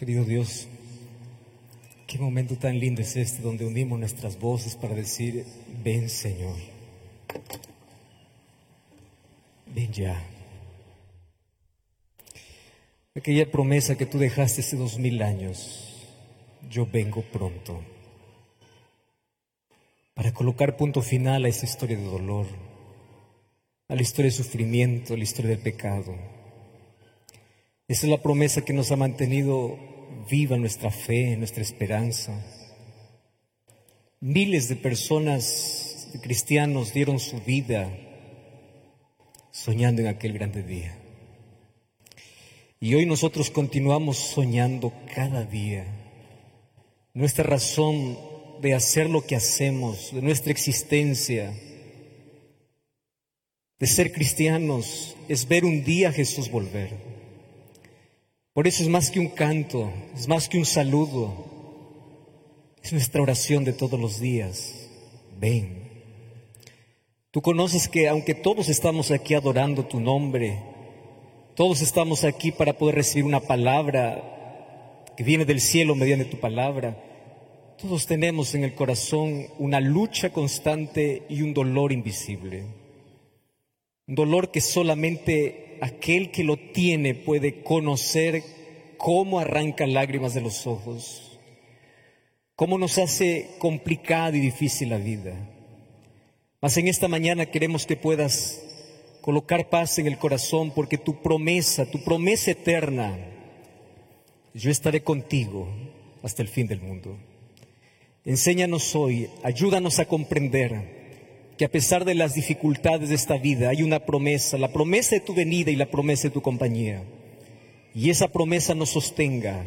Querido Dios, qué momento tan lindo es este donde unimos nuestras voces para decir, ven Señor, ven ya. Aquella promesa que tú dejaste hace dos mil años, yo vengo pronto para colocar punto final a esa historia de dolor, a la historia de sufrimiento, a la historia del pecado. Esa es la promesa que nos ha mantenido viva nuestra fe, nuestra esperanza. Miles de personas, de cristianos, dieron su vida soñando en aquel grande día. Y hoy nosotros continuamos soñando cada día. Nuestra razón de hacer lo que hacemos, de nuestra existencia, de ser cristianos, es ver un día a Jesús volver. Por eso es más que un canto, es más que un saludo, es nuestra oración de todos los días. Ven. Tú conoces que aunque todos estamos aquí adorando tu nombre, todos estamos aquí para poder recibir una palabra que viene del cielo mediante tu palabra, todos tenemos en el corazón una lucha constante y un dolor invisible. Un dolor que solamente aquel que lo tiene puede conocer cómo arranca lágrimas de los ojos, cómo nos hace complicada y difícil la vida. Mas en esta mañana queremos que puedas colocar paz en el corazón porque tu promesa, tu promesa eterna, yo estaré contigo hasta el fin del mundo. Enséñanos hoy, ayúdanos a comprender que a pesar de las dificultades de esta vida hay una promesa, la promesa de tu venida y la promesa de tu compañía. Y esa promesa nos sostenga,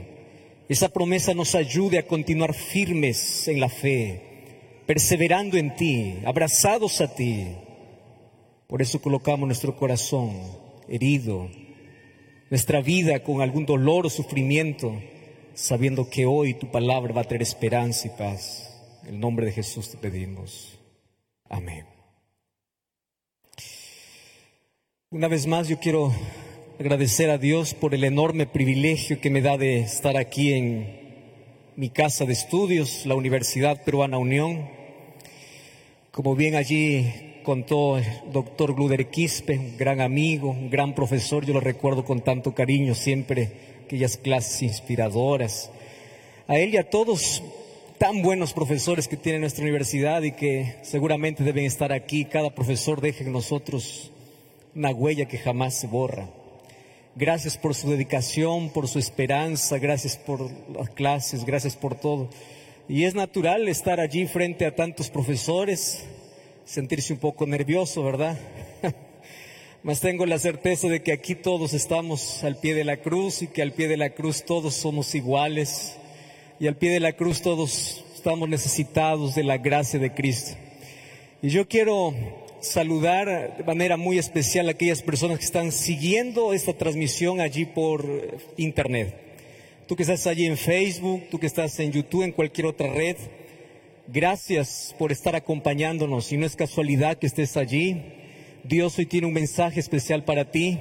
esa promesa nos ayude a continuar firmes en la fe, perseverando en ti, abrazados a ti. Por eso colocamos nuestro corazón herido, nuestra vida con algún dolor o sufrimiento, sabiendo que hoy tu palabra va a traer esperanza y paz. En el nombre de Jesús te pedimos. Amén. Una vez más yo quiero agradecer a Dios por el enorme privilegio que me da de estar aquí en mi casa de estudios, la Universidad Peruana Unión. Como bien allí contó el doctor Gluder Quispe, un gran amigo, un gran profesor, yo lo recuerdo con tanto cariño siempre, aquellas clases inspiradoras. A él y a todos tan buenos profesores que tiene nuestra universidad y que seguramente deben estar aquí. Cada profesor deja en nosotros una huella que jamás se borra. Gracias por su dedicación, por su esperanza, gracias por las clases, gracias por todo. Y es natural estar allí frente a tantos profesores, sentirse un poco nervioso, ¿verdad? Mas tengo la certeza de que aquí todos estamos al pie de la cruz y que al pie de la cruz todos somos iguales y al pie de la cruz todos estamos necesitados de la gracia de Cristo. Y yo quiero saludar de manera muy especial a aquellas personas que están siguiendo esta transmisión allí por internet. Tú que estás allí en Facebook, tú que estás en YouTube, en cualquier otra red, gracias por estar acompañándonos. Y no es casualidad que estés allí. Dios hoy tiene un mensaje especial para ti.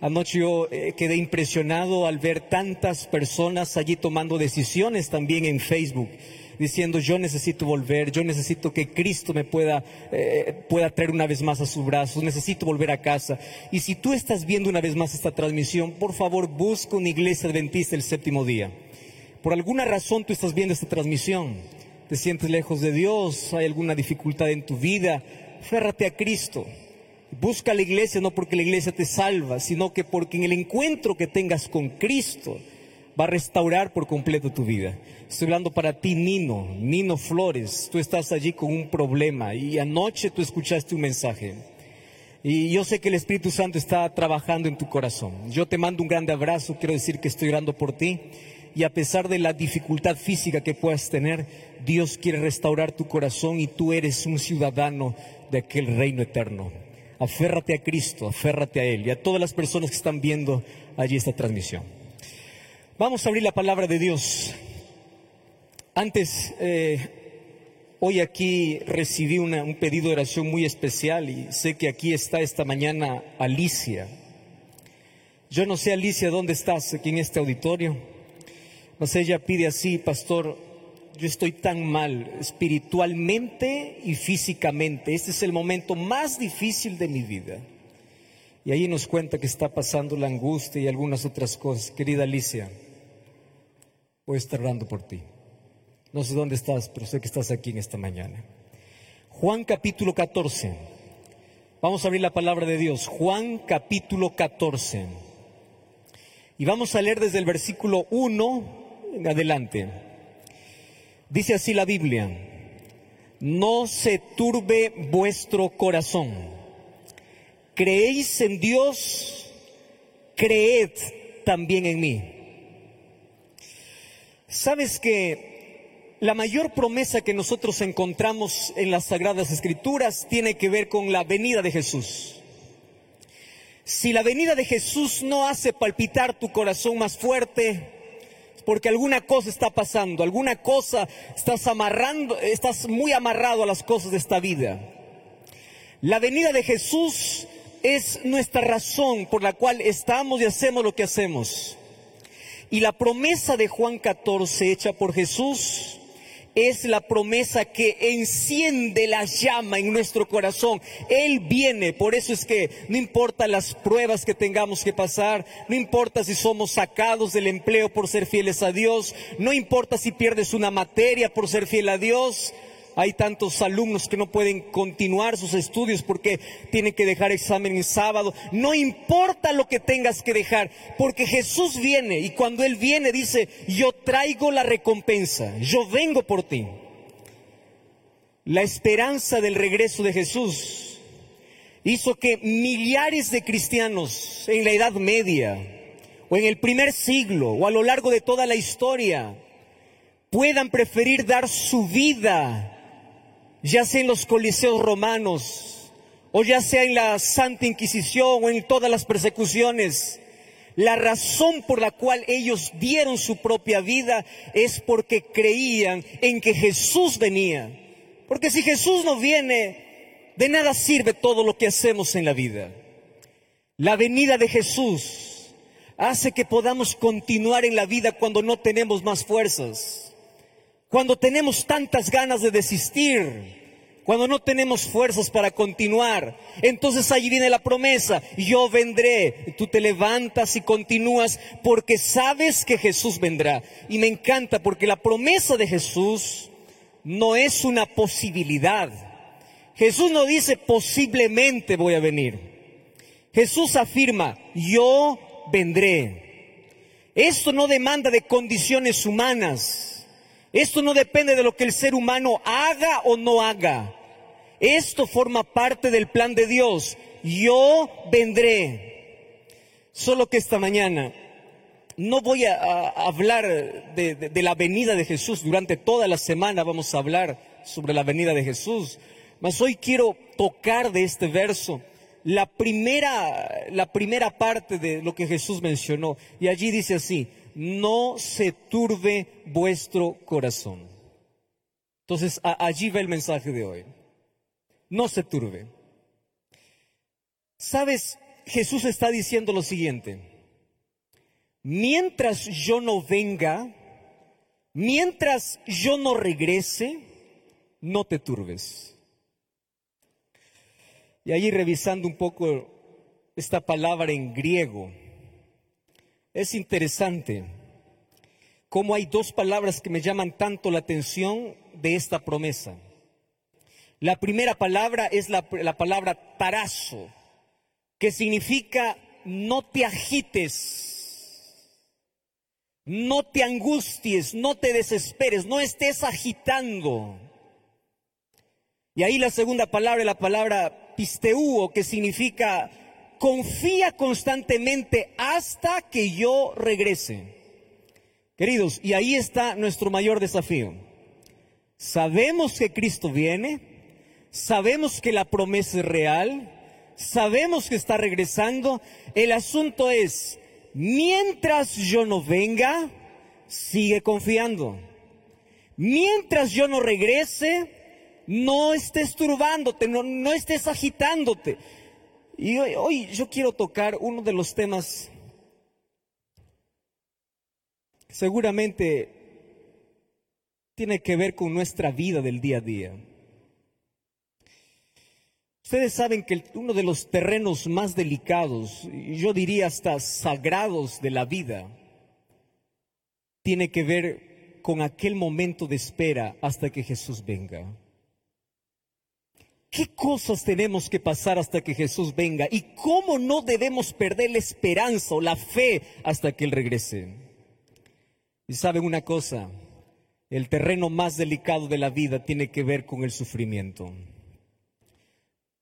Anoche yo eh, quedé impresionado al ver tantas personas allí tomando decisiones también en Facebook, diciendo yo necesito volver, yo necesito que Cristo me pueda, eh, pueda traer una vez más a sus brazos, necesito volver a casa. Y si tú estás viendo una vez más esta transmisión, por favor busca una iglesia adventista el séptimo día. Por alguna razón tú estás viendo esta transmisión, te sientes lejos de Dios, hay alguna dificultad en tu vida, férrate a Cristo. Busca la iglesia no porque la iglesia te salva, sino que porque en el encuentro que tengas con Cristo va a restaurar por completo tu vida. Estoy hablando para ti, Nino, Nino Flores. Tú estás allí con un problema y anoche tú escuchaste un mensaje. Y yo sé que el Espíritu Santo está trabajando en tu corazón. Yo te mando un grande abrazo, quiero decir que estoy orando por ti. Y a pesar de la dificultad física que puedas tener, Dios quiere restaurar tu corazón y tú eres un ciudadano de aquel reino eterno aférrate a Cristo, aférrate a Él y a todas las personas que están viendo allí esta transmisión. Vamos a abrir la palabra de Dios. Antes, eh, hoy aquí recibí un pedido de oración muy especial y sé que aquí está esta mañana Alicia. Yo no sé, Alicia, dónde estás aquí en este auditorio. Mas ella pide así, pastor, yo estoy tan mal espiritualmente y físicamente. Este es el momento más difícil de mi vida. Y ahí nos cuenta que está pasando la angustia y algunas otras cosas. Querida Alicia, voy a estar orando por ti. No sé dónde estás, pero sé que estás aquí en esta mañana. Juan capítulo 14. Vamos a abrir la palabra de Dios. Juan capítulo 14. Y vamos a leer desde el versículo 1 en adelante. Dice así la Biblia, no se turbe vuestro corazón. Creéis en Dios, creed también en mí. Sabes que la mayor promesa que nosotros encontramos en las Sagradas Escrituras tiene que ver con la venida de Jesús. Si la venida de Jesús no hace palpitar tu corazón más fuerte, porque alguna cosa está pasando, alguna cosa estás amarrando, estás muy amarrado a las cosas de esta vida. La venida de Jesús es nuestra razón por la cual estamos y hacemos lo que hacemos. Y la promesa de Juan 14 hecha por Jesús es la promesa que enciende la llama en nuestro corazón. Él viene, por eso es que no importa las pruebas que tengamos que pasar, no importa si somos sacados del empleo por ser fieles a Dios, no importa si pierdes una materia por ser fiel a Dios, hay tantos alumnos que no pueden continuar sus estudios porque tienen que dejar examen en sábado. No importa lo que tengas que dejar, porque Jesús viene y cuando Él viene dice, yo traigo la recompensa, yo vengo por ti. La esperanza del regreso de Jesús hizo que millares de cristianos en la Edad Media o en el primer siglo o a lo largo de toda la historia puedan preferir dar su vida ya sea en los coliseos romanos, o ya sea en la Santa Inquisición o en todas las persecuciones. La razón por la cual ellos dieron su propia vida es porque creían en que Jesús venía. Porque si Jesús no viene, de nada sirve todo lo que hacemos en la vida. La venida de Jesús hace que podamos continuar en la vida cuando no tenemos más fuerzas cuando tenemos tantas ganas de desistir, cuando no tenemos fuerzas para continuar, entonces allí viene la promesa, yo vendré, tú te levantas y continúas porque sabes que Jesús vendrá. Y me encanta porque la promesa de Jesús no es una posibilidad. Jesús no dice posiblemente voy a venir. Jesús afirma, yo vendré. Esto no demanda de condiciones humanas. Esto no depende de lo que el ser humano haga o no haga. Esto forma parte del plan de Dios. Yo vendré. Solo que esta mañana no voy a, hablar de, la venida de Jesús. Durante toda la semana vamos a hablar sobre la venida de Jesús. Mas hoy quiero tocar de este verso la primera, la primera parte de lo que Jesús mencionó. Y allí dice así, no se turbe vuestro corazón. Entonces, allí va el mensaje de hoy. No se turbe. Sabes, Jesús está diciendo lo siguiente. Mientras yo no venga, mientras yo no regrese, no te turbes. Y allí revisando un poco esta palabra en griego, es interesante cómo hay dos palabras que me llaman tanto la atención de esta promesa. La primera palabra es la, palabra tarazo, que significa no te agites, no te angusties, no te desesperes, no estés agitando. Y ahí la segunda palabra la palabra pisteuo, que significa confía constantemente hasta que yo regrese. Queridos, y ahí está nuestro mayor desafío. Sabemos que Cristo viene, sabemos que la promesa es real, sabemos que está regresando. El asunto es, mientras yo no venga, sigue confiando. Mientras yo no regrese, no estés turbándote, no, no estés agitándote. Y hoy, yo quiero tocar uno de los temas seguramente tiene que ver con nuestra vida del día a día. Ustedes saben que uno de los terrenos más delicados, yo diría hasta sagrados de la vida, tiene que ver con aquel momento de espera hasta que Jesús venga. ¿Qué cosas tenemos que pasar hasta que Jesús venga? ¿Y cómo no debemos perder la esperanza o la fe hasta que Él regrese? Y saben una cosa, el terreno más delicado de la vida tiene que ver con el sufrimiento.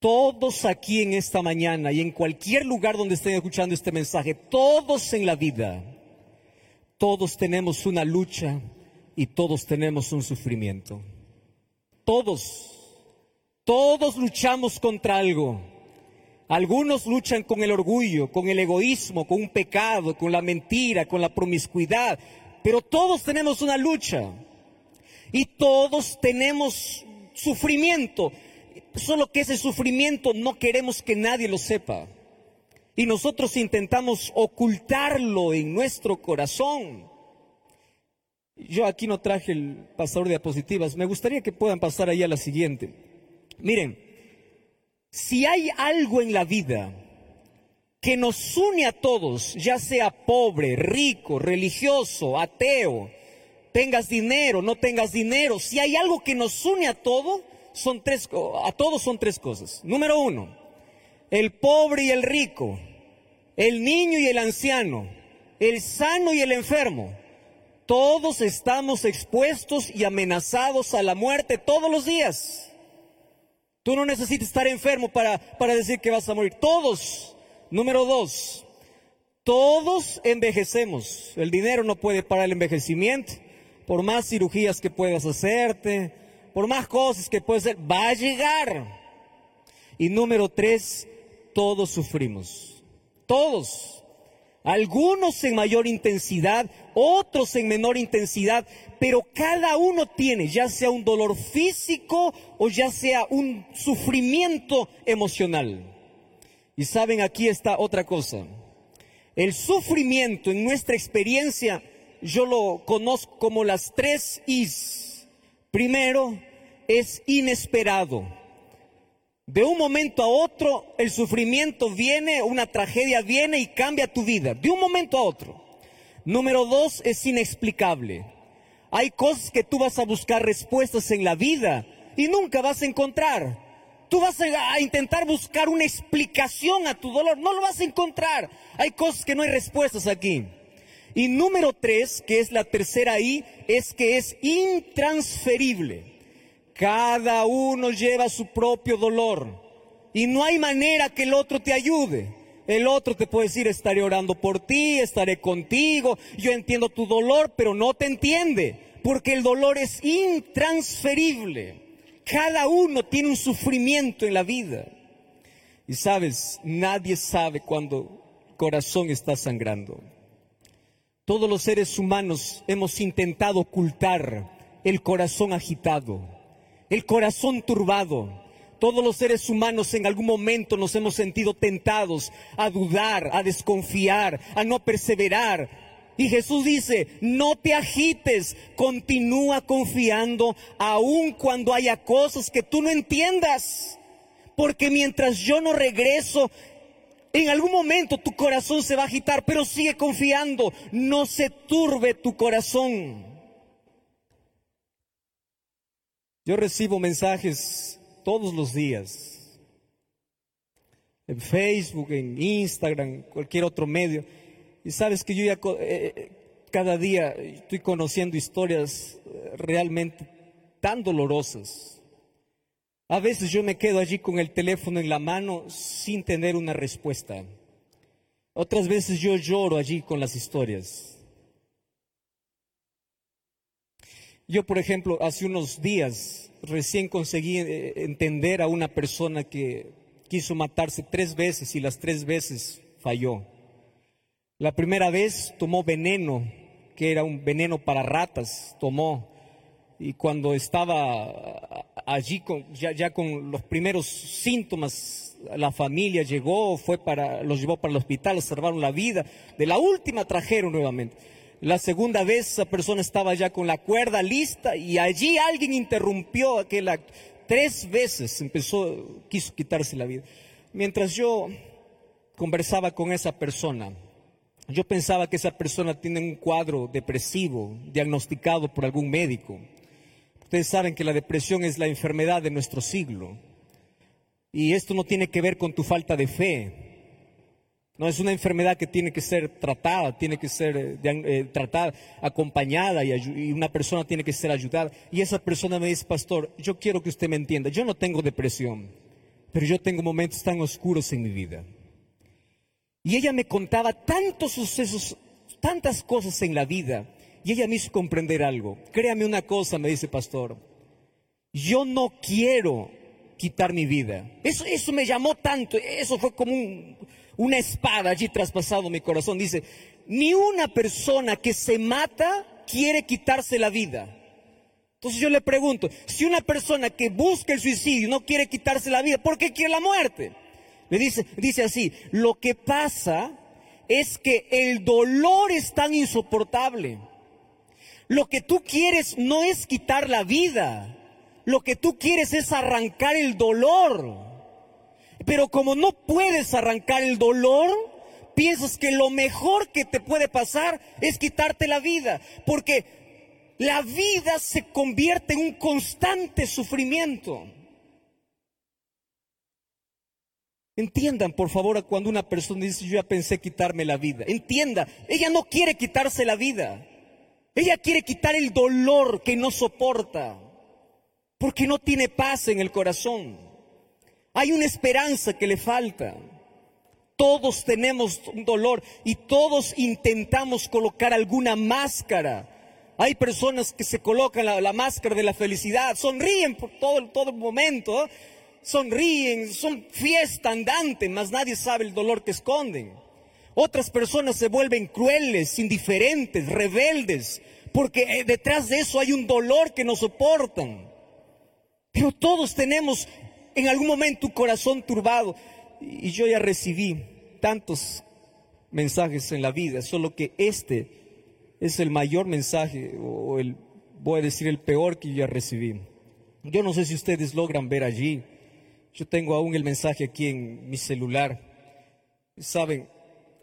Todos aquí en esta mañana y en cualquier lugar donde estén escuchando este mensaje, todos en la vida, todos tenemos una lucha y todos tenemos un sufrimiento. Todos, todos luchamos contra algo. Algunos luchan con el orgullo, con el egoísmo, con un pecado, con la mentira, con la promiscuidad, pero todos tenemos una lucha y todos tenemos sufrimiento solo que ese sufrimiento no queremos que nadie lo sepa. Y nosotros intentamos ocultarlo en nuestro corazón. Yo aquí no traje el pasador de diapositivas. Me gustaría que puedan pasar ahí a la siguiente. Miren, si hay algo en la vida que nos une a todos, ya sea pobre, rico, religioso, ateo, tengas dinero, no tengas dinero, si hay algo que nos une a todos, son tres, a todos son tres cosas. Número uno, el pobre y el rico, el niño y el anciano, el sano y el enfermo. Todos estamos expuestos y amenazados a la muerte todos los días. Tú no necesitas estar enfermo para, para decir que vas a morir. Todos. Número dos, todos envejecemos. El dinero no puede parar el envejecimiento. Por más cirugías que puedas hacerte, por más cosas que puede ser, va a llegar. Y número tres, todos sufrimos. Todos. Algunos en mayor intensidad, otros en menor intensidad, pero cada uno tiene ya sea un dolor físico o ya sea un sufrimiento emocional. Y saben, aquí está otra cosa. El sufrimiento en nuestra experiencia, yo lo conozco como las tres Is Primero, es inesperado. De un momento a otro, el sufrimiento viene, una tragedia viene y cambia tu vida. De un momento a otro. Número dos, es inexplicable. Hay cosas que tú vas a buscar respuestas en la vida y nunca vas a encontrar. Tú vas a, intentar buscar una explicación a tu dolor, no lo vas a encontrar. Hay cosas que no hay respuestas aquí. Y número tres, que es la tercera I, es que es intransferible. Cada uno lleva su propio dolor y no hay manera que el otro te ayude. El otro te puede decir, estaré orando por ti, estaré contigo, yo entiendo tu dolor, pero no te entiende, porque el dolor es intransferible. Cada uno tiene un sufrimiento en la vida. Y sabes, nadie sabe cuando el corazón está sangrando. Todos los seres humanos hemos intentado ocultar el corazón agitado, el corazón turbado. Todos los seres humanos en algún momento nos hemos sentido tentados a dudar, a desconfiar, a no perseverar. Y Jesús dice, no te agites, continúa confiando aun cuando haya cosas que tú no entiendas. Porque mientras yo no regreso, en algún momento tu corazón se va a agitar, pero sigue confiando, no se turbe tu corazón. Yo recibo mensajes todos los días, en Facebook, en Instagram, cualquier otro medio, y sabes que yo ya eh, cada día estoy conociendo historias eh, realmente tan dolorosas a veces yo me quedo allí con el teléfono en la mano sin tener una respuesta. Otras veces yo lloro allí con las historias. Yo, por ejemplo, hace unos días recién conseguí eh, entender a una persona que quiso matarse tres veces y las tres veces falló. La primera vez tomó veneno, que era un veneno para ratas, tomó. Y cuando estaba allí con, ya, con los primeros síntomas, la familia llegó, fue para, los llevó para el hospital, salvaron la vida. De la última trajeron nuevamente. La segunda vez esa persona estaba ya con la cuerda lista y allí alguien interrumpió aquel acto. Tres veces empezó, quiso quitarse la vida. Mientras yo conversaba con esa persona, yo pensaba que esa persona tiene un cuadro depresivo diagnosticado por algún médico. Ustedes saben que la depresión es la enfermedad de nuestro siglo. Y esto no tiene que ver con tu falta de fe. No es una enfermedad que tiene que ser tratada, tiene que ser eh, eh, tratada, acompañada y, y, una persona tiene que ser ayudada. Y esa persona me dice, pastor, yo quiero que usted me entienda, yo no tengo depresión, pero yo tengo momentos tan oscuros en mi vida. Y ella me contaba tantos sucesos, tantas cosas en la vida, y ella me hizo comprender algo. Créame una cosa, me dice pastor, yo no quiero quitar mi vida. Eso, eso me llamó tanto, eso fue como una espada allí traspasado mi corazón. Dice, ni una persona que se mata quiere quitarse la vida. Entonces yo le pregunto, si una persona que busca el suicidio no quiere quitarse la vida, ¿por qué quiere la muerte? Le dice, dice así, lo que pasa es que el dolor es tan insoportable. Lo que tú quieres no es quitar la vida, lo que tú quieres es arrancar el dolor. Pero como no puedes arrancar el dolor, piensas que lo mejor que te puede pasar es quitarte la vida, porque la vida se convierte en un constante sufrimiento. Entiendan, por favor, cuando una persona dice, yo ya pensé quitarme la vida. Entienda, ella no quiere quitarse la vida. Ella quiere quitar el dolor que no soporta, porque no tiene paz en el corazón. Hay una esperanza que le falta. Todos tenemos un dolor y todos intentamos colocar alguna máscara. Hay personas que se colocan la, máscara de la felicidad, sonríen por todo, todo el momento, sonríen, son fiesta andante, mas nadie sabe el dolor que esconden. Otras personas se vuelven crueles, indiferentes, rebeldes, porque eh, detrás de eso hay un dolor que no soportan. Pero todos tenemos en algún momento un corazón turbado. Y yo ya recibí tantos mensajes en la vida, solo que este es el mayor mensaje, o el, voy a decir el peor que yo ya recibí. Yo no sé si ustedes logran ver allí yo tengo aún el mensaje aquí en mi celular. Saben,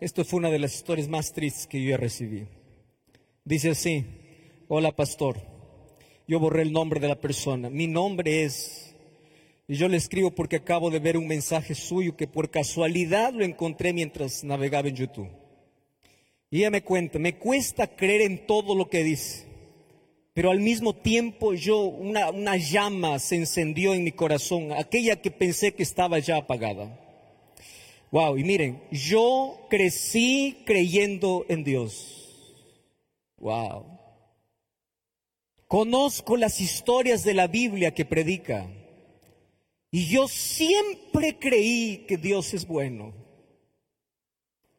esto fue una de las historias más tristes que yo ya recibí. Dice así, hola pastor, yo borré el nombre de la persona, mi nombre es, y yo le escribo porque acabo de ver un mensaje suyo que por casualidad lo encontré mientras navegaba en YouTube. Y ella me cuenta, me cuesta creer en todo lo que dice pero al mismo tiempo yo, una, una llama se encendió en mi corazón, aquella que pensé que estaba ya apagada. Wow, y miren, yo crecí creyendo en Dios. Wow. Conozco las historias de la Biblia que predica. Y yo siempre creí que Dios es bueno.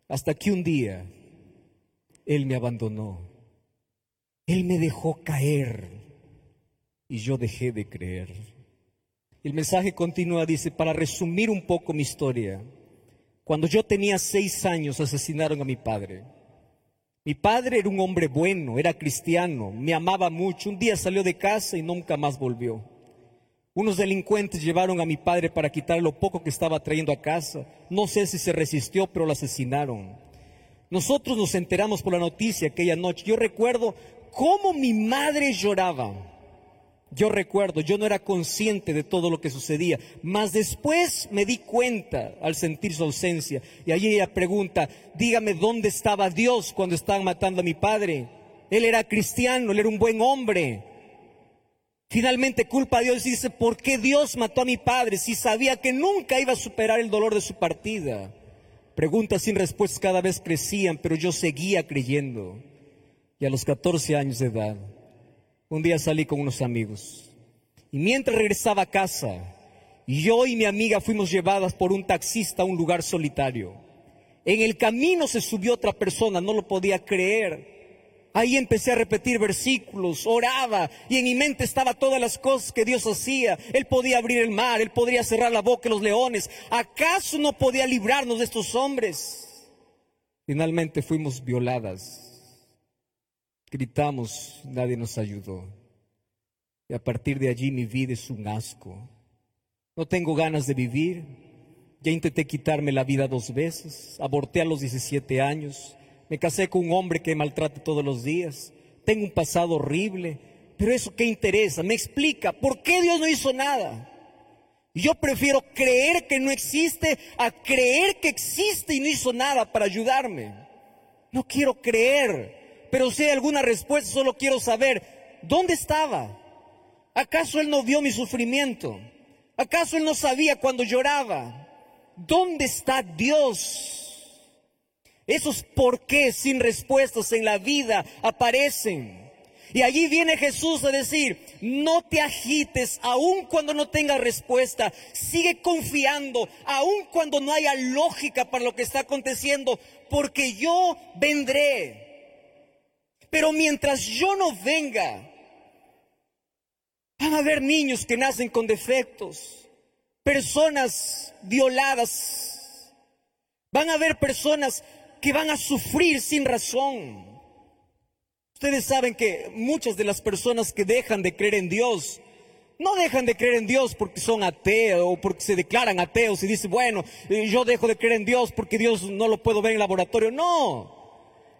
Hasta que un día Él me abandonó. Él me dejó caer y yo dejé de creer. El mensaje continúa, dice, para resumir un poco mi historia, cuando yo tenía seis años asesinaron a mi padre. Mi padre era un hombre bueno, era cristiano, me amaba mucho. Un día salió de casa y nunca más volvió. Unos delincuentes llevaron a mi padre para quitar lo poco que estaba trayendo a casa. No sé si se resistió, pero lo asesinaron. Nosotros nos enteramos por la noticia aquella noche. Yo recuerdo cómo mi madre lloraba. Yo recuerdo, yo no era consciente de todo lo que sucedía, mas después me di cuenta al sentir su ausencia. Y allí ella pregunta, dígame dónde estaba Dios cuando estaban matando a mi padre. Él era cristiano, él era un buen hombre. Finalmente culpa a Dios y dice, ¿por qué Dios mató a mi padre si sabía que nunca iba a superar el dolor de su partida? Preguntas sin respuesta cada vez crecían, pero yo seguía creyendo. Y a los 14 años de edad, un día salí con unos amigos. Y mientras regresaba a casa, yo y mi amiga fuimos llevadas por un taxista a un lugar solitario. En el camino se subió otra persona, no lo podía creer. Ahí empecé a repetir versículos, oraba y en mi mente estaba todas las cosas que Dios hacía. Él podía abrir el mar, Él podría cerrar la boca de los leones. ¿Acaso no podía librarnos de estos hombres? Finalmente fuimos violadas Gritamos, nadie nos ayudó. Y a partir de allí mi vida es un asco. No tengo ganas de vivir. Ya intenté quitarme la vida dos veces. Aborté a los 17 años. Me casé con un hombre que maltrata todos los días. Tengo un pasado horrible. Pero eso qué interesa? Me explica por qué Dios no hizo nada. Yo prefiero creer que no existe a creer que existe y no hizo nada para ayudarme. No quiero creer, pero si hay alguna respuesta, solo quiero saber, ¿dónde estaba? ¿Acaso Él no vio mi sufrimiento? ¿Acaso Él no sabía cuando lloraba? ¿Dónde está Dios? Esos por qué sin respuestas en la vida aparecen. Y allí viene Jesús a decir, no te agites aun cuando no tengas respuesta, sigue confiando aun cuando no haya lógica para lo que está aconteciendo, porque yo vendré. Pero mientras yo no venga, van a haber niños que nacen con defectos, personas violadas, van a haber personas que van a sufrir sin razón. Ustedes saben que muchas de las personas que dejan de creer en Dios, no dejan de creer en Dios porque son ateos o porque se declaran ateos y dicen, bueno, eh, yo dejo de creer en Dios porque Dios no lo puedo ver en el laboratorio. No.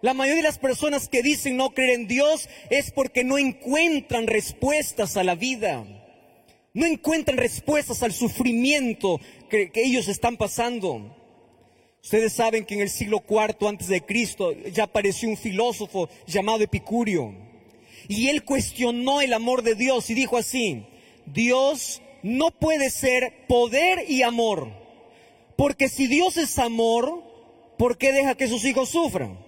La mayoría de las personas que dicen no creer en Dios es porque no encuentran respuestas a la vida. No encuentran respuestas al sufrimiento que, que ellos están pasando. Ustedes saben que en el siglo IV antes de Cristo ya apareció un filósofo llamado Epicurio. Y él cuestionó el amor de Dios y dijo así, Dios no puede ser poder y amor. Porque si Dios es amor, ¿por qué deja que sus hijos sufran?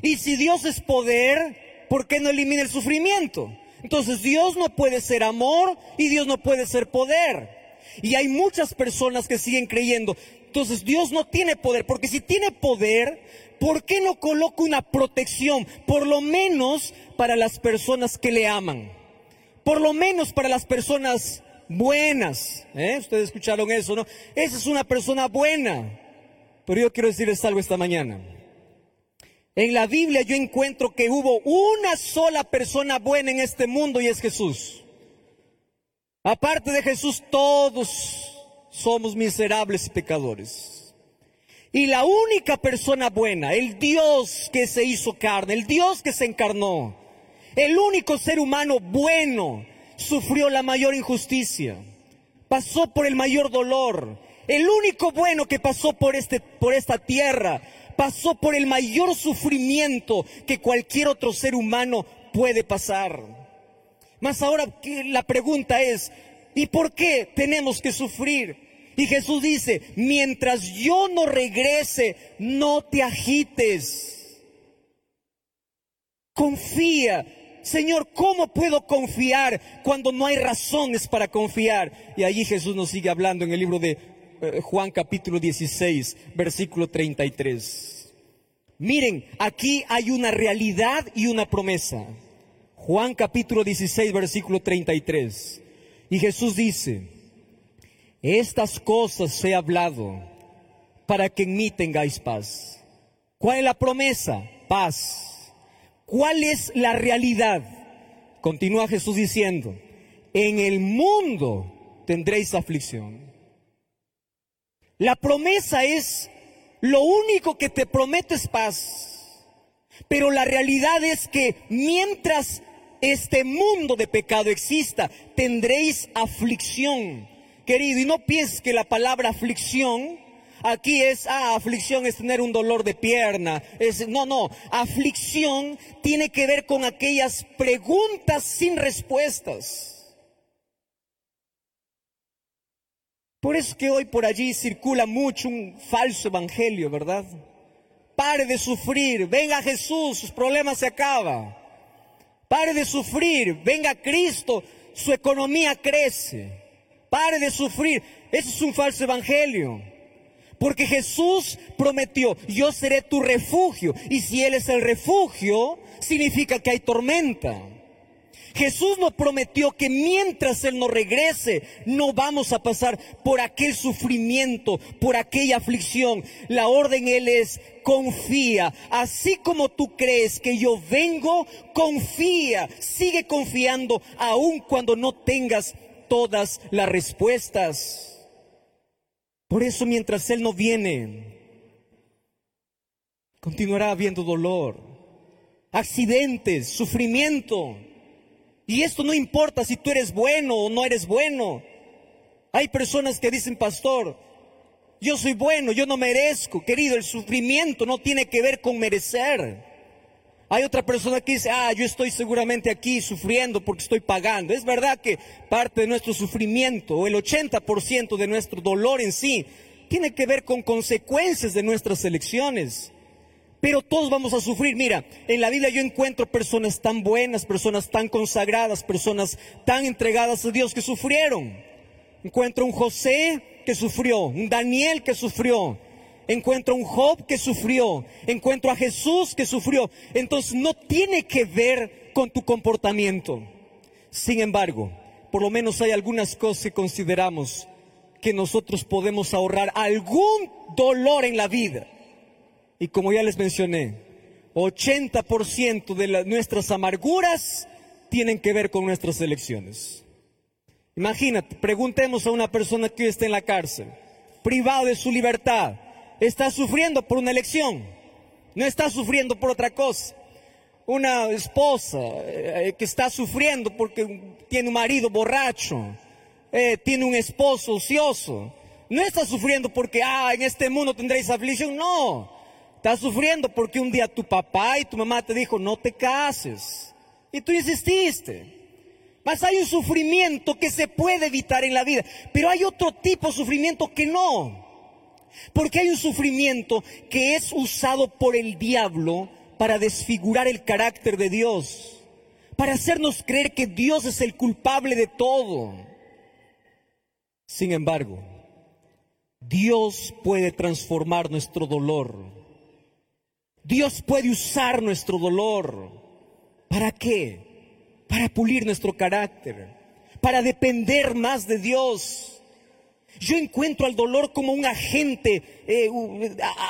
Y si Dios es poder, ¿por qué no elimina el sufrimiento? Entonces Dios no puede ser amor y Dios no puede ser poder. Y hay muchas personas que siguen creyendo, entonces Dios no tiene poder, porque si tiene poder, ¿por qué no coloca una protección? Por lo menos para las personas que le aman. Por lo menos para las personas buenas. ¿eh? Ustedes escucharon eso, ¿no? Esa es una persona buena. Pero yo quiero decirles algo esta mañana. En la Biblia yo encuentro que hubo una sola persona buena en este mundo y es Jesús. Aparte de Jesús, todos somos miserables y pecadores. Y la única persona buena, el Dios que se hizo carne, el Dios que se encarnó, el único ser humano bueno, sufrió la mayor injusticia, pasó por el mayor dolor, el único bueno que pasó por, este, por esta tierra, pasó por el mayor sufrimiento que cualquier otro ser humano puede pasar. Mas ahora la pregunta es, ¿y por qué tenemos que sufrir? Y Jesús dice, mientras yo no regrese, no te agites. Confía. Señor, ¿cómo puedo confiar cuando no hay razones para confiar? Y allí Jesús nos sigue hablando en el libro de eh, Juan capítulo 16, versículo 33. Miren, aquí hay una realidad y una promesa. Juan capítulo 16, versículo 33. Y Jesús dice, estas cosas he hablado para que en mí tengáis paz. ¿Cuál es la promesa? Paz. ¿Cuál es la realidad? Continúa Jesús diciendo, en el mundo tendréis aflicción. La promesa es, lo único que te prometo es paz. Pero la realidad es que mientras este mundo de pecado exista, tendréis aflicción querido, y no pienses que la palabra aflicción aquí es, ah, aflicción es tener un dolor de pierna. Es, no, no, aflicción tiene que ver con aquellas preguntas sin respuestas. Por eso que hoy por allí circula mucho un falso evangelio, ¿verdad? Pare de sufrir, venga Jesús, sus problemas se acaban. Pare de sufrir, venga Cristo, su economía crece. Pare de sufrir. Eso es un falso evangelio. Porque Jesús prometió, yo seré tu refugio. Y si Él es el refugio, significa que hay tormenta. Jesús nos prometió que mientras Él no regrese, no vamos a pasar por aquel sufrimiento, por aquella aflicción. La orden Él es, confía. Así como tú crees que yo vengo, confía. Sigue confiando aun cuando no tengas todas las respuestas. Por eso mientras Él no viene, continuará habiendo dolor, accidentes, sufrimiento. Y esto no importa si tú eres bueno o no eres bueno. Hay personas que dicen, pastor, yo soy bueno, yo no merezco. Querido, el sufrimiento no tiene que ver con merecer. Hay otra persona que dice, ah, yo estoy seguramente aquí sufriendo porque estoy pagando. Es verdad que parte de nuestro sufrimiento, o el 80% de nuestro dolor en sí, tiene que ver con consecuencias de nuestras elecciones. Pero todos vamos a sufrir. Mira, en la vida yo encuentro personas tan buenas, personas tan consagradas, personas tan entregadas a Dios que sufrieron. Encuentro un José que sufrió, un Daniel que sufrió. Encuentro un Job que sufrió. Encuentro a Jesús que sufrió. Entonces no tiene que ver con tu comportamiento. Sin embargo, por lo menos hay algunas cosas que consideramos que nosotros podemos ahorrar algún dolor en la vida y como ya les mencioné, 80% de nuestras amarguras tienen que ver con nuestras elecciones. Imagínate, preguntemos a una persona que hoy está en la cárcel, privado de su libertad, está sufriendo por una elección, no está sufriendo por otra cosa. Una esposa eh, que está sufriendo porque tiene un marido borracho, eh, tiene un esposo ocioso, no está sufriendo porque, ah, en este mundo tendréis aflicción, no. Estás sufriendo porque un día tu papá y tu mamá te dijo, no te cases. Y tú insististe. Mas hay un sufrimiento que se puede evitar en la vida, pero hay otro tipo de sufrimiento que no. Porque hay un sufrimiento que es usado por el diablo para desfigurar el carácter de Dios, para hacernos creer que Dios es el culpable de todo. Sin embargo, Dios puede transformar nuestro dolor Dios puede usar nuestro dolor. ¿Para qué? Para pulir nuestro carácter, para depender más de Dios. Yo encuentro al dolor como un agente eh,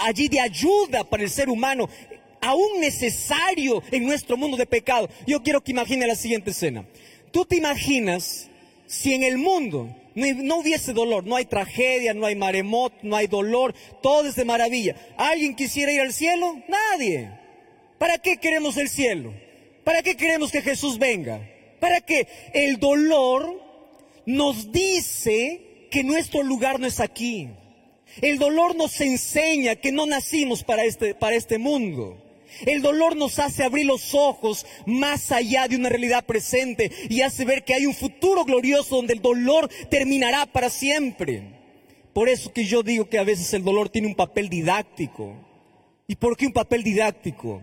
allí de ayuda para el ser humano, aún necesario en nuestro mundo de pecado. Yo quiero que imagine la siguiente escena. Tú te imaginas si en el mundo no, hubiese dolor, no hay tragedia, no hay maremoto, no hay dolor, todo es de maravilla. ¿Alguien quisiera ir al cielo? Nadie. ¿Para qué queremos el cielo? ¿Para qué queremos que Jesús venga? ¿Para qué? El dolor nos dice que nuestro lugar no es aquí. El dolor nos enseña que no nacimos para este, para este mundo. El dolor nos hace abrir los ojos más allá de una realidad presente y hace ver que hay un futuro glorioso donde el dolor terminará para siempre. Por eso que yo digo que a veces el dolor tiene un papel didáctico. ¿Y por qué un papel didáctico?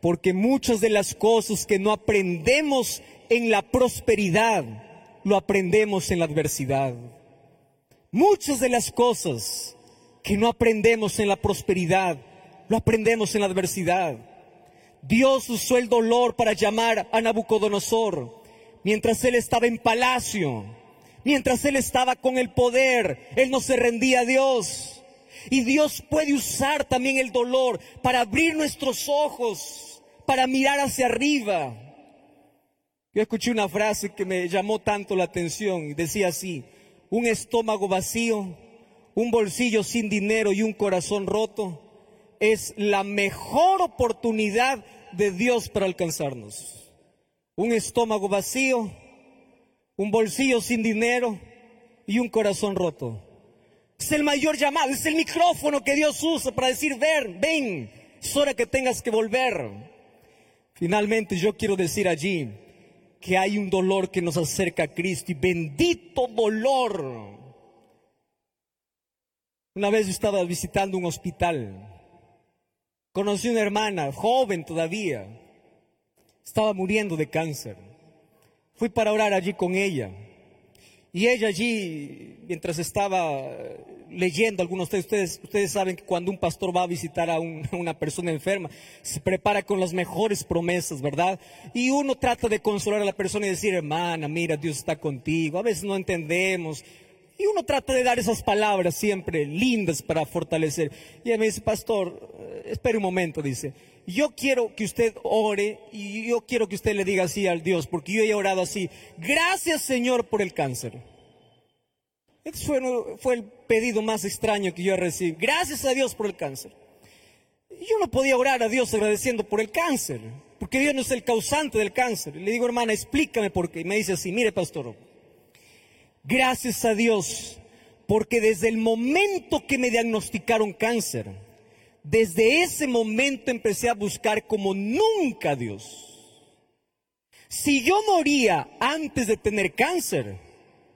Porque muchas de las cosas que no aprendemos en la prosperidad, lo aprendemos en la adversidad. Muchas de las cosas que no aprendemos en la prosperidad, lo aprendemos en la adversidad. Dios usó el dolor para llamar a Nabucodonosor mientras él estaba en palacio, mientras él estaba con el poder, él no se rendía a Dios. Y Dios puede usar también el dolor para abrir nuestros ojos, para mirar hacia arriba. Yo escuché una frase que me llamó tanto la atención y decía así, un estómago vacío, un bolsillo sin dinero y un corazón roto es la mejor oportunidad de Dios para alcanzarnos. Un estómago vacío, un bolsillo sin dinero y un corazón roto. Es el mayor llamado, es el micrófono que Dios usa para decir, ven, ven, es hora que tengas que volver. Finalmente yo quiero decir allí que hay un dolor que nos acerca a Cristo y bendito dolor. Una vez estaba visitando un hospital Conocí una hermana, joven todavía, estaba muriendo de cáncer. Fui para orar allí con ella. Y ella allí, mientras estaba leyendo algunos de ustedes, ustedes saben que cuando un pastor va a visitar a, una persona enferma, se prepara con las mejores promesas, ¿verdad? Y uno trata de consolar a la persona y decir, hermana, mira, Dios está contigo. A veces no entendemos. Y uno trata de dar esas palabras siempre lindas para fortalecer. Y él me dice, pastor, eh, espere un momento, dice. Yo quiero que usted ore y yo quiero que usted le diga así al Dios, porque yo he orado así. Gracias Señor por el cáncer. Este fue, fue el pedido más extraño que yo he recibido. Gracias a Dios por el cáncer. Yo no podía orar a Dios agradeciendo por el cáncer, porque Dios no es el causante del cáncer. Le digo, hermana, explícame por qué. Y me dice así, mire, pastor, gracias a Dios, porque desde el momento que me diagnosticaron cáncer, desde ese momento empecé a buscar como nunca a Dios. Si yo moría antes de tener cáncer,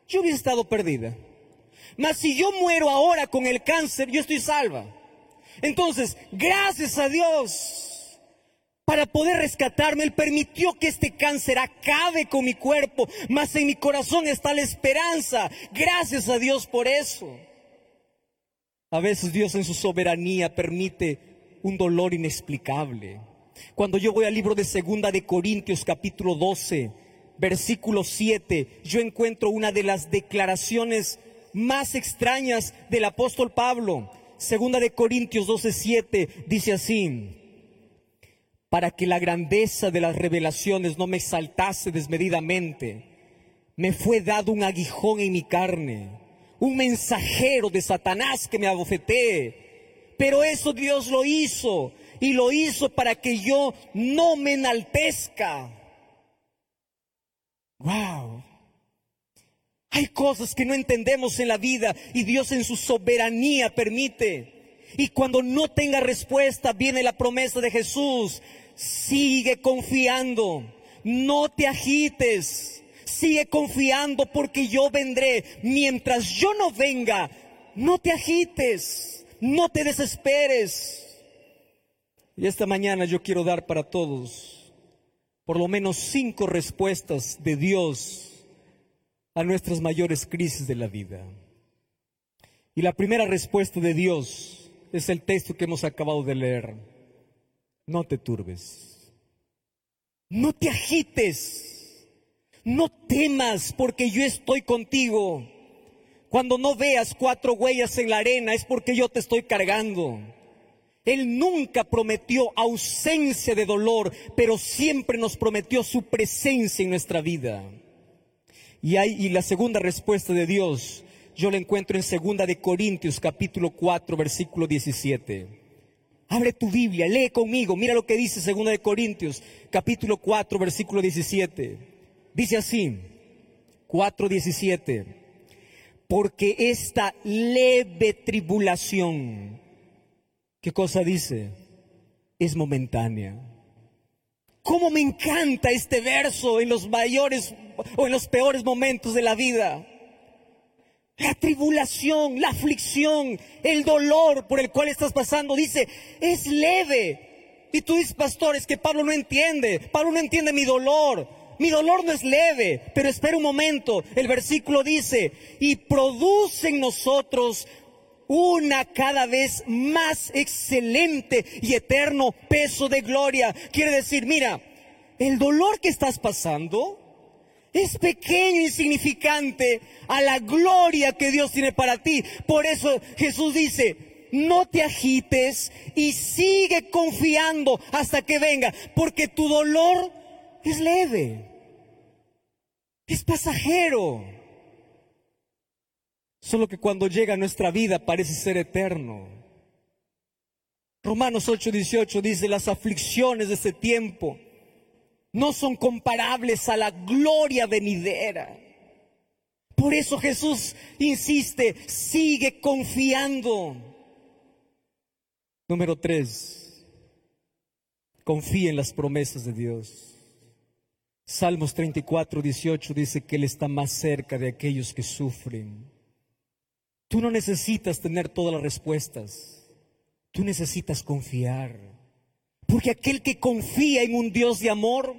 yo hubiera estado perdida. Mas si yo muero ahora con el cáncer, yo estoy salva. Entonces, gracias a Dios, para poder rescatarme, Él permitió que este cáncer acabe con mi cuerpo, mas en mi corazón está la esperanza. Gracias a Dios por eso. A veces Dios en su soberanía permite un dolor inexplicable. Cuando yo voy al libro de Segunda de Corintios capítulo 12, versículo 7, yo encuentro una de las declaraciones más extrañas del apóstol Pablo. Segunda de Corintios 12:7 dice así: Para que la grandeza de las revelaciones no me saltase desmedidamente, me fue dado un aguijón en mi carne, un mensajero de Satanás que me abofetee. Pero eso Dios lo hizo y lo hizo para que yo no me enaltezca. Wow. Hay cosas que no entendemos en la vida y Dios en su soberanía permite. Y cuando no tenga respuesta, viene la promesa de Jesús. Sigue confiando, no te agites, sigue confiando porque yo vendré. Mientras yo no venga, no te agites, no te desesperes. Y esta mañana yo quiero dar para todos por lo menos cinco respuestas de Dios a nuestras mayores crisis de la vida. Y la primera respuesta de Dios es el texto que hemos acabado de leer. No te turbes. No te agites. No temas porque yo estoy contigo. Cuando no veas cuatro huellas en la arena es porque yo te estoy cargando. Él nunca prometió ausencia de dolor, pero siempre nos prometió su presencia en nuestra vida. Y, hay, y la segunda respuesta de Dios, yo la encuentro en segunda de Corintios capítulo 4 versículo 17. Abre tu Biblia, lee conmigo, mira lo que dice segunda de Corintios capítulo 4 versículo 17. Dice así, 4:17. Porque esta leve tribulación, ¿qué cosa dice? Es momentánea. ¿Cómo me encanta este verso en los mayores o en los peores momentos de la vida. La tribulación, la aflicción, el dolor por el cual estás pasando, dice, es leve. Y tú dices, pastor, es que Pablo no entiende. Pablo no entiende mi dolor. Mi dolor no es leve, pero espera un momento. El versículo dice, y produce en nosotros una cada vez más excelente y eterno peso de gloria. Quiere decir, mira, el dolor que estás pasando es pequeño, insignificante a la gloria que Dios tiene para ti. Por eso Jesús dice, no te agites y sigue confiando hasta que venga, porque tu dolor es leve, es pasajero. Solo que cuando llega nuestra vida parece ser eterno. Romanos 8:18 dice, las aflicciones de este tiempo no son comparables a la gloria venidera. Por eso Jesús insiste, sigue confiando. Número tres, confía en las promesas de Dios. Salmos 34, 18 dice que Él está más cerca de aquellos que sufren. Tú no necesitas tener todas las respuestas, tú necesitas confiar. Porque aquel que confía en un Dios de amor,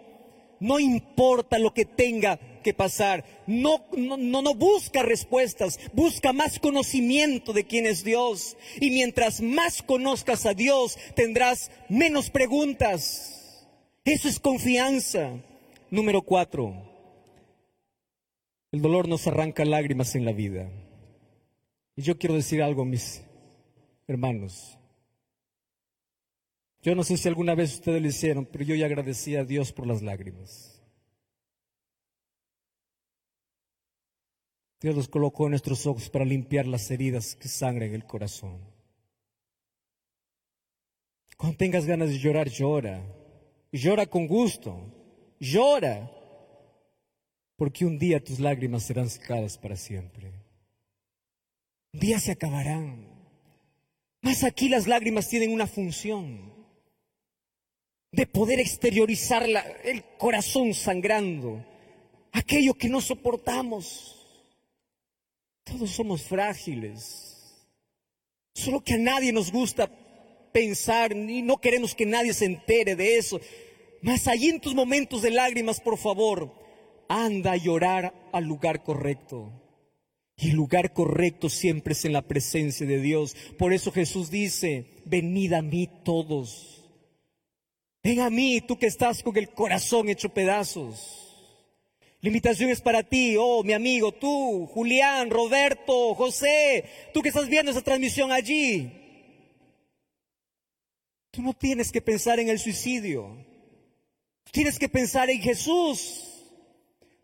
no importa lo que tenga que pasar. No, no, no busca respuestas, busca más conocimiento de quién es Dios. Y mientras más conozcas a Dios, tendrás menos preguntas. Eso es confianza. Número cuatro, el dolor nos arranca lágrimas en la vida. Y yo quiero decir algo, mis hermanos. Yo no sé si alguna vez ustedes lo hicieron, pero yo ya agradecí a Dios por las lágrimas. Dios los colocó en nuestros ojos para limpiar las heridas que sangran en el corazón. Cuando tengas ganas de llorar, llora. Llora con gusto. Llora. Porque un día tus lágrimas serán secadas para siempre. Un día se acabarán. Mas aquí las lágrimas tienen una función de poder exteriorizar el corazón sangrando, aquello que no soportamos. Todos somos frágiles, solo que a nadie nos gusta pensar y no queremos que nadie se entere de eso. Mas allí en tus momentos de lágrimas, por favor, anda a llorar al lugar correcto. Y el lugar correcto siempre es en la presencia de Dios. Por eso Jesús dice, venid a mí todos Ven a mí, tú que estás con el corazón hecho pedazos. La invitación es para ti, oh mi amigo, tú, Julián, Roberto, José, tú que estás viendo esa transmisión allí. Tú no tienes que pensar en el suicidio. Tienes que pensar en Jesús.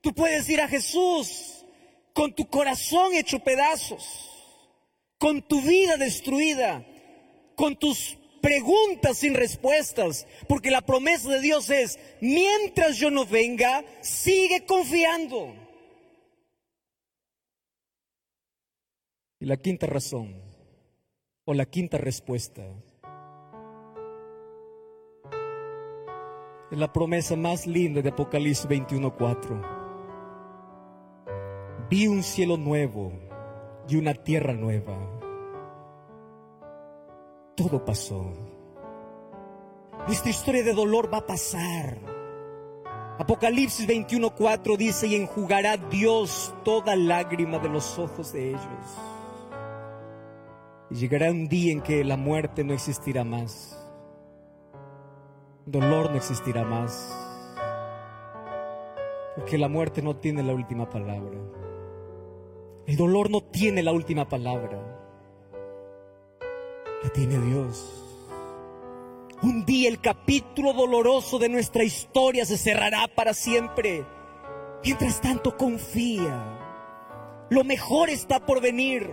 Tú puedes ir a Jesús con tu corazón hecho pedazos, con tu vida destruida, con tus preguntas sin respuestas, porque la promesa de Dios es, mientras yo no venga, sigue confiando. Y la quinta razón, o la quinta respuesta, es la promesa más linda de Apocalipsis 21:4. Vi un cielo nuevo y una tierra nueva todo pasó. Esta historia de dolor va a pasar. Apocalipsis 21:4 dice, y enjugará Dios toda lágrima de los ojos de ellos. Y llegará un día en que la muerte no existirá más. Dolor no existirá más. Porque la muerte no tiene la última palabra. El dolor no tiene la última palabra la tiene Dios. Un día el capítulo doloroso de nuestra historia se cerrará para siempre. Mientras tanto confía. Lo mejor está por venir.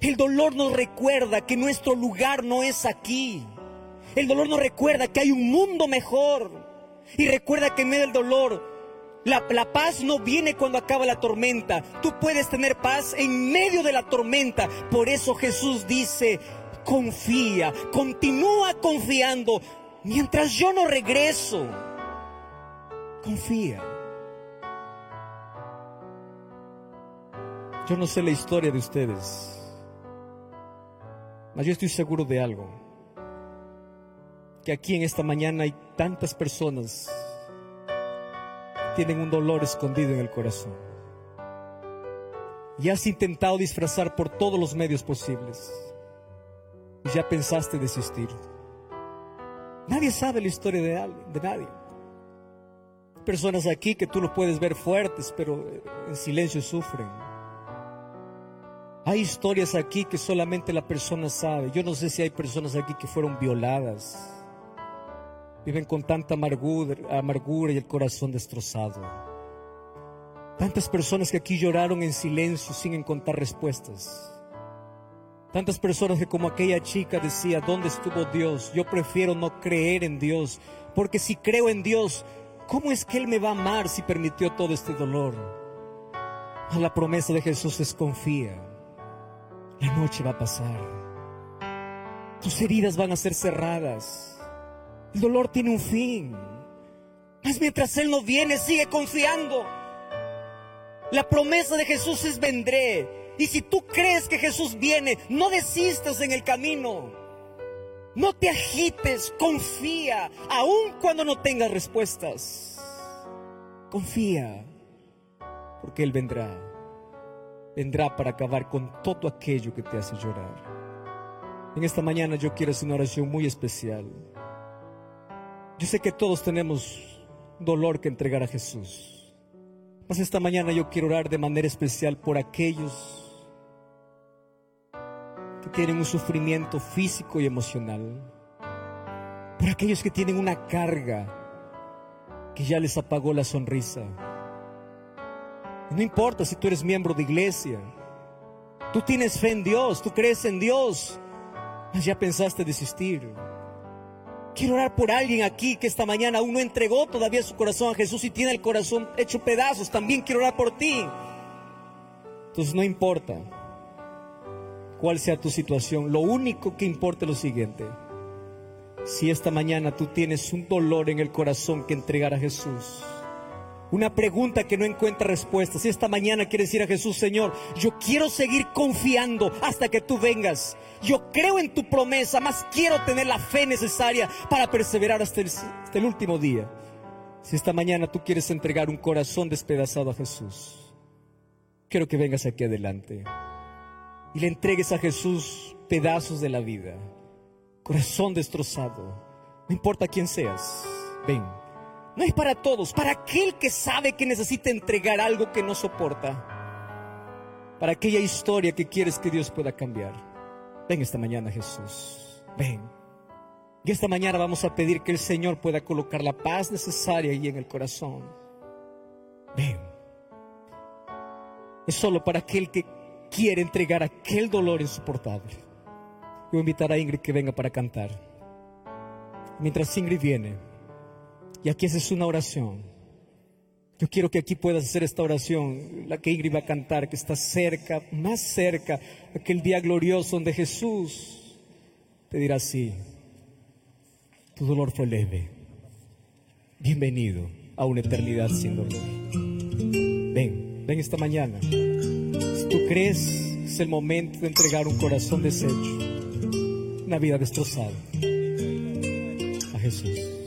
El dolor nos recuerda que nuestro lugar no es aquí. El dolor nos recuerda que hay un mundo mejor. Y recuerda que en medio del dolor la, paz no viene cuando acaba la tormenta. Tú puedes tener paz en medio de la tormenta. Por eso Jesús dice, confía, continúa confiando. Mientras yo no regreso, confía. Yo no sé la historia de ustedes, pero yo estoy seguro de algo. Que aquí en esta mañana hay tantas personas tienen un dolor escondido en el corazón. Y has intentado disfrazar por todos los medios posibles. Y ya pensaste desistir. Nadie sabe la historia de, alguien, de nadie. Personas aquí que tú lo puedes ver fuertes, pero en silencio sufren. Hay historias aquí que solamente la persona sabe. Yo no sé si hay personas aquí que fueron violadas viven con tanta amargura, y el corazón destrozado. Tantas personas que aquí lloraron en silencio sin encontrar respuestas. Tantas personas que como aquella chica decía, ¿dónde estuvo Dios? Yo prefiero no creer en Dios, porque si creo en Dios, ¿cómo es que Él me va a amar si permitió todo este dolor? A la promesa de Jesús es confía. La noche va a pasar. Tus heridas van a ser cerradas. El dolor tiene un fin. Mas mientras Él no viene, sigue confiando. La promesa de Jesús es vendré. Y si tú crees que Jesús viene, no desistas en el camino. No te agites, confía, aun cuando no tengas respuestas. Confía, porque Él vendrá. Vendrá para acabar con todo aquello que te hace llorar. En esta mañana yo quiero hacer una oración muy especial. Yo sé que todos tenemos dolor que entregar a Jesús. Mas esta mañana yo quiero orar de manera especial por aquellos que tienen un sufrimiento físico y emocional. Por aquellos que tienen una carga que ya les apagó la sonrisa. No importa si tú eres miembro de iglesia. Tú tienes fe en Dios, tú crees en Dios. Mas ya pensaste desistir. Quiero orar por alguien aquí que esta mañana aún no entregó todavía su corazón a Jesús y tiene el corazón hecho pedazos. También quiero orar por ti. Entonces no importa cuál sea tu situación. Lo único que importa es lo siguiente. Si esta mañana tú tienes un dolor en el corazón que entregar a Jesús, una pregunta que no encuentra respuesta, si esta mañana quieres decir a Jesús, Señor, yo quiero seguir confiando hasta que tú vengas. Yo creo en tu promesa, más quiero tener la fe necesaria para perseverar hasta el, hasta el último día. Si esta mañana tú quieres entregar un corazón despedazado a Jesús, quiero que vengas aquí adelante y le entregues a Jesús pedazos de la vida corazón destrozado, no importa quién seas, ven. No es para todos, para aquel que sabe que necesita entregar algo que no soporta, para aquella historia que quieres que Dios pueda cambiar. Ven esta mañana Jesús, ven. Y esta mañana vamos a pedir que el Señor pueda colocar la paz necesaria ahí en el corazón. Ven. Es solo para aquel que quiere entregar aquel dolor insoportable. Voy a invitar a Ingrid que venga para cantar. Mientras Ingrid viene, y aquí haces una oración. Yo quiero que aquí puedas hacer esta oración, la que Ingrid va a cantar, que está cerca, más cerca, aquel día glorioso donde Jesús te dirá así, tu dolor fue leve, bienvenido a una eternidad sin dolor. Ven, ven esta mañana. Si tú crees, es el momento de entregar un corazón deshecho una vida destrozada. A Jesús.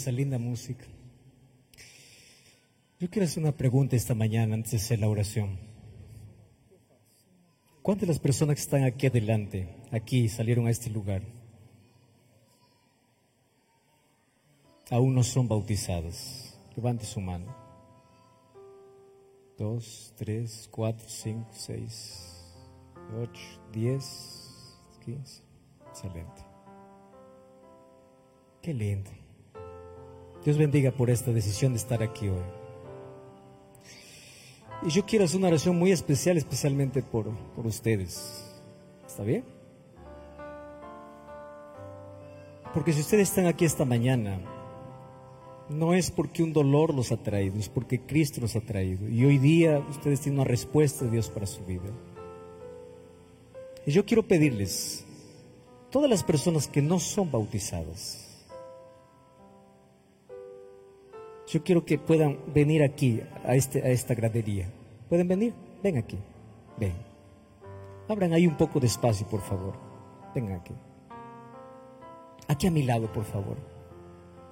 Esa linda música. Yo quiero hacer una pregunta esta mañana antes de hacer la oración. ¿Cuántas de las personas que están aquí adelante, aquí, salieron a este lugar, aún no son bautizadas? Levante su mano. Dos, tres, cuatro, cinco, seis, ocho, diez, quince. Excelente. Qué lindo. Dios bendiga por esta decisión de estar aquí hoy. Y yo quiero hacer una oración muy especial, especialmente por, por ustedes. ¿Está bien? Porque si ustedes están aquí esta mañana, no es porque un dolor los ha traído, es porque Cristo los ha traído. Y hoy día ustedes tienen una respuesta de Dios para su vida. Y yo quiero pedirles, todas las personas que no son bautizadas, yo quiero que puedan venir aquí, a, este, a esta gradería. ¿Pueden venir? Ven aquí, ven. Abran ahí un poco de espacio, por favor. Vengan aquí. Aquí a mi lado, por favor.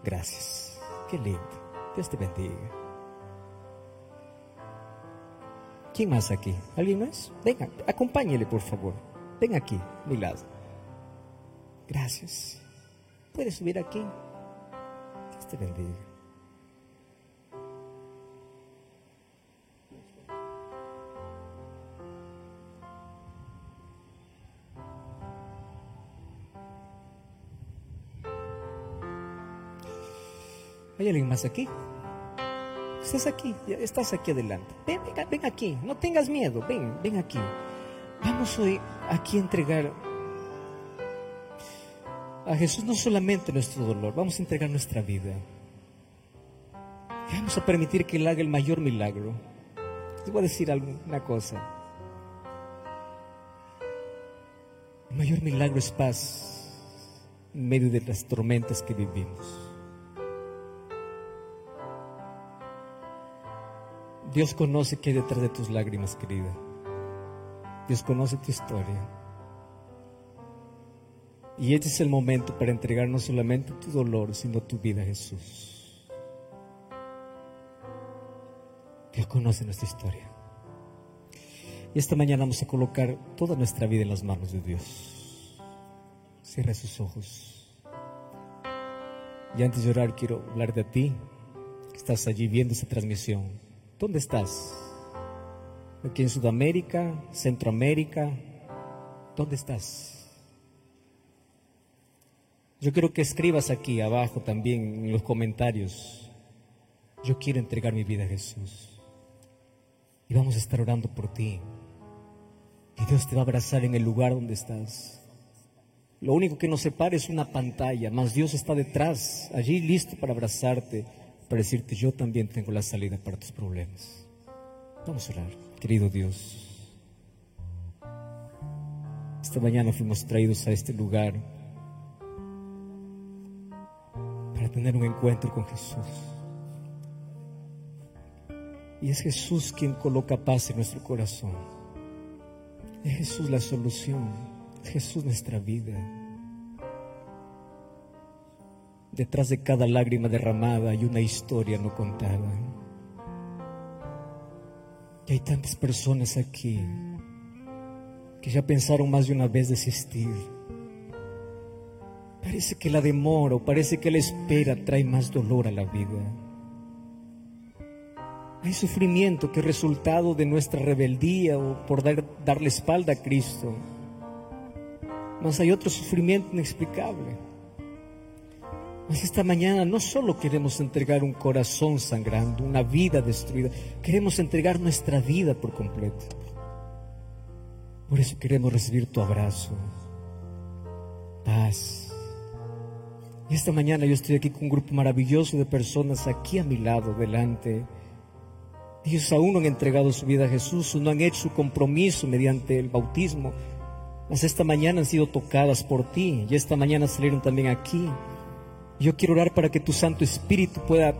Gracias. Qué lindo. Dios te bendiga. ¿Quién más aquí? ¿Alguien más? Venga, acompáñele, por favor. Ven aquí, a mi lado. Gracias. ¿Puedes subir aquí? Dios te bendiga. ¿Hay alguien más aquí? Estás aquí, ya estás aquí adelante. Ven, ven, ven aquí, no tengas miedo, ven, ven aquí. Vamos hoy aquí a entregar a Jesús no solamente nuestro dolor, vamos a entregar nuestra vida. Vamos a permitir que Él haga el mayor milagro. Les voy a decir alguna cosa. El mayor milagro es paz en medio de las tormentas que vivimos. Dios conoce qué hay detrás de tus lágrimas, querida. Dios conoce tu historia. Y este es el momento para entregar no solamente tu dolor, sino tu vida a Jesús. Dios conoce nuestra historia. Y esta mañana vamos a colocar toda nuestra vida en las manos de Dios. Cierra sus ojos. Y antes de orar quiero hablar de ti, que estás allí viendo esta transmisión. ¿Dónde estás? ¿Aquí en Sudamérica? ¿Centroamérica? ¿Dónde estás? Yo quiero que escribas aquí abajo también en los comentarios. Yo quiero entregar mi vida a Jesús. Y vamos a estar orando por ti. Y Dios te va a abrazar en el lugar donde estás. Lo único que nos separa es una pantalla, mas Dios está detrás, allí listo para abrazarte para decirte, yo también tengo la salida para tus problemas. Vamos a orar, querido Dios. Esta mañana fuimos traídos a este lugar para tener un encuentro con Jesús. Y es Jesús quien coloca paz en nuestro corazón. Es Jesús la solución. Es Jesús nuestra vida. Detrás de cada lágrima derramada hay una historia no contada. Y hay tantas personas aquí que ya pensaron más de una vez desistir. Parece que la demora o parece que la espera trae más dolor a la vida. Hay sufrimiento que es resultado de nuestra rebeldía o por dar, darle espalda a Cristo. Mas hay otro sufrimiento inexplicable esta mañana no solo queremos entregar un corazón sangrando, una vida destruida, queremos entregar nuestra vida por completo. Por eso queremos recibir tu abrazo, paz. Y esta mañana yo estoy aquí con un grupo maravilloso de personas aquí a mi lado, delante. Ellos aún no han entregado su vida a Jesús, no han hecho su compromiso mediante el bautismo, mas esta mañana han sido tocadas por ti y esta mañana salieron también aquí yo quiero orar para que tu Santo Espíritu pueda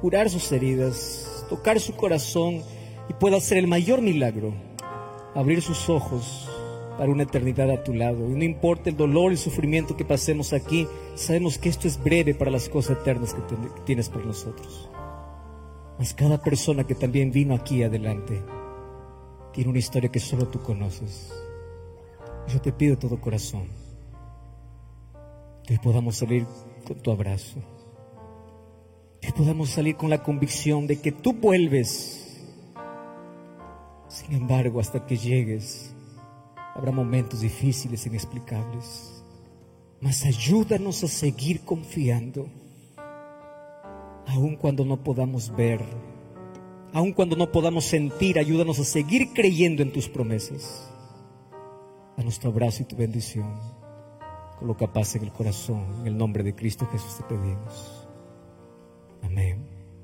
curar sus heridas, tocar su corazón y pueda hacer el mayor milagro, abrir sus ojos para una eternidad a tu lado. Y no importa el dolor y sufrimiento que pasemos aquí, sabemos que esto es breve para las cosas eternas que, tienes por nosotros. Mas cada persona que también vino aquí adelante tiene una historia que solo tú conoces. Yo te pido todo corazón que podamos salir con tu abrazo, que podamos salir con la convicción de que tú vuelves. Sin embargo, hasta que llegues, habrá momentos difíciles, inexplicables. Mas ayúdanos a seguir confiando, aun cuando no podamos ver, aun cuando no podamos sentir, ayúdanos a seguir creyendo en tus promesas. A nuestro abrazo y tu bendición. Coloca paz en el corazón. En el nombre de Cristo Jesús te pedimos. Amén.